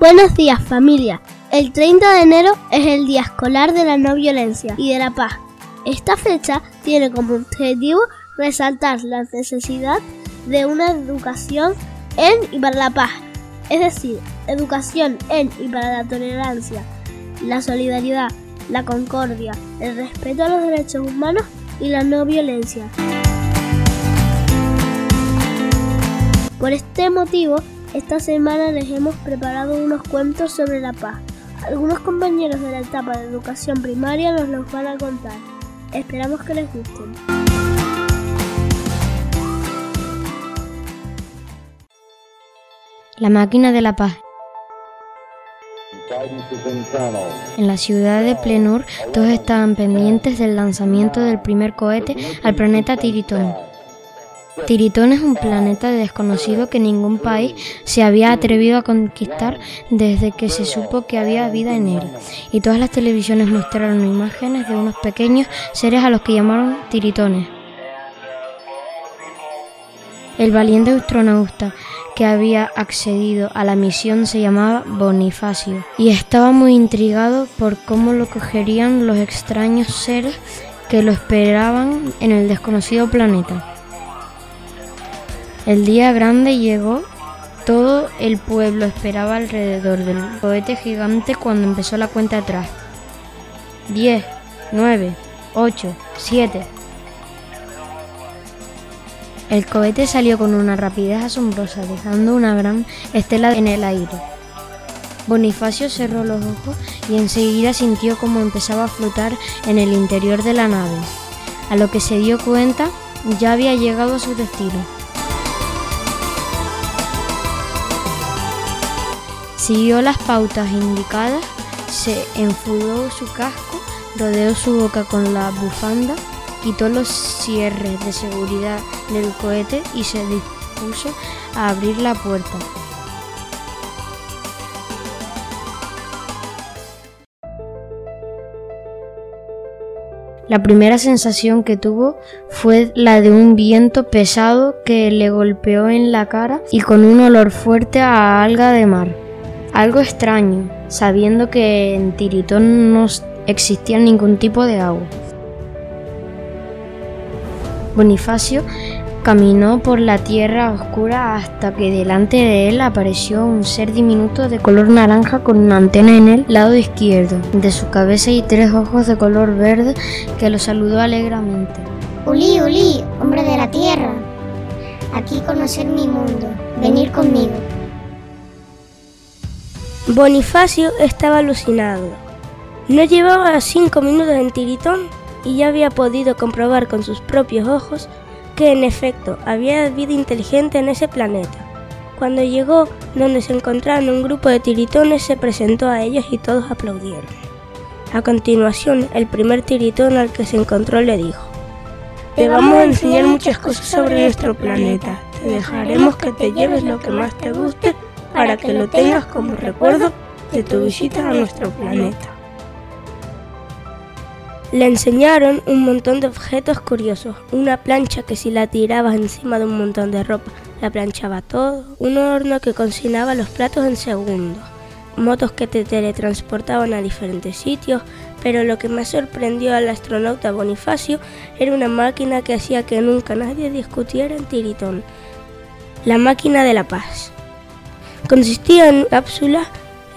Buenos días familia. El 30 de enero es el Día Escolar de la No Violencia y de la Paz. Esta fecha tiene como objetivo resaltar la necesidad de una educación en y para la paz, es decir, educación en y para la tolerancia, la solidaridad, la concordia, el respeto a los derechos humanos y la no violencia. Por este motivo, esta semana les hemos preparado unos cuentos sobre la paz. Algunos compañeros de la etapa de educación primaria nos los van a contar. Esperamos que les gusten. La máquina de la paz. En la ciudad de Plenur todos estaban pendientes del lanzamiento del primer cohete al planeta Tiritón. Tiritón es un planeta desconocido que ningún país se había atrevido a conquistar desde que se supo que había vida en él, y todas las televisiones mostraron imágenes de unos pequeños seres a los que llamaron tiritones. El valiente astronauta que había accedido a la misión se llamaba Bonifacio y estaba muy intrigado por cómo lo cogerían los extraños seres que lo esperaban en el desconocido planeta. El día grande llegó, todo el pueblo esperaba alrededor del cohete gigante cuando empezó la cuenta atrás. 10, 9, 8, 7. El cohete salió con una rapidez asombrosa, dejando una gran estela en el aire. Bonifacio cerró los ojos y enseguida sintió como empezaba a flotar en el interior de la nave. A lo que se dio cuenta, ya había llegado a su destino. Siguió las pautas indicadas, se enfudó su casco, rodeó su boca con la bufanda, quitó los cierres de seguridad del cohete y se dispuso a abrir la puerta. La primera sensación que tuvo fue la de un viento pesado que le golpeó en la cara y con un olor fuerte a alga de mar. Algo extraño, sabiendo que en Tiritón no existía ningún tipo de agua. Bonifacio caminó por la tierra oscura hasta que delante de él apareció un ser diminuto de color naranja con una antena en el lado izquierdo de su cabeza y tres ojos de color verde que lo saludó alegremente. Uli, Uli, hombre de la tierra, aquí conocer mi mundo, venir conmigo. Bonifacio estaba alucinado. No llevaba cinco minutos en Tiritón y ya había podido comprobar con sus propios ojos que en efecto había vida inteligente en ese planeta. Cuando llegó donde se encontraban un grupo de tiritones se presentó a ellos y todos aplaudieron. A continuación, el primer tiritón al que se encontró le dijo, Te vamos a enseñar muchas cosas sobre nuestro planeta. Te dejaremos que te lleves lo que más te guste para que lo tengas como recuerdo de tu visita a nuestro planeta. Le enseñaron un montón de objetos curiosos, una plancha que si la tirabas encima de un montón de ropa, la planchaba todo, un horno que cocinaba los platos en segundos, motos que te teletransportaban a diferentes sitios, pero lo que más sorprendió al astronauta Bonifacio era una máquina que hacía que nunca nadie discutiera en Tiritón, la máquina de la paz. Consistía en cápsulas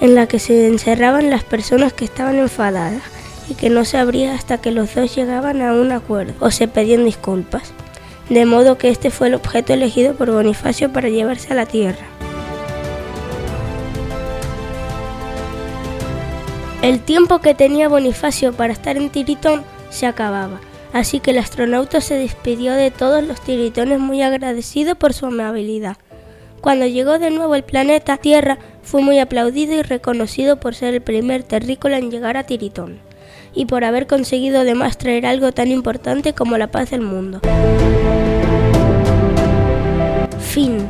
en la que se encerraban las personas que estaban enfadadas y que no se abría hasta que los dos llegaban a un acuerdo o se pedían disculpas. De modo que este fue el objeto elegido por Bonifacio para llevarse a la Tierra. El tiempo que tenía Bonifacio para estar en Tiritón se acababa, así que el astronauta se despidió de todos los tiritones muy agradecido por su amabilidad. Cuando llegó de nuevo al planeta Tierra, fue muy aplaudido y reconocido por ser el primer terrícola en llegar a Tiritón, y por haber conseguido además traer algo tan importante como la paz del mundo. Fin.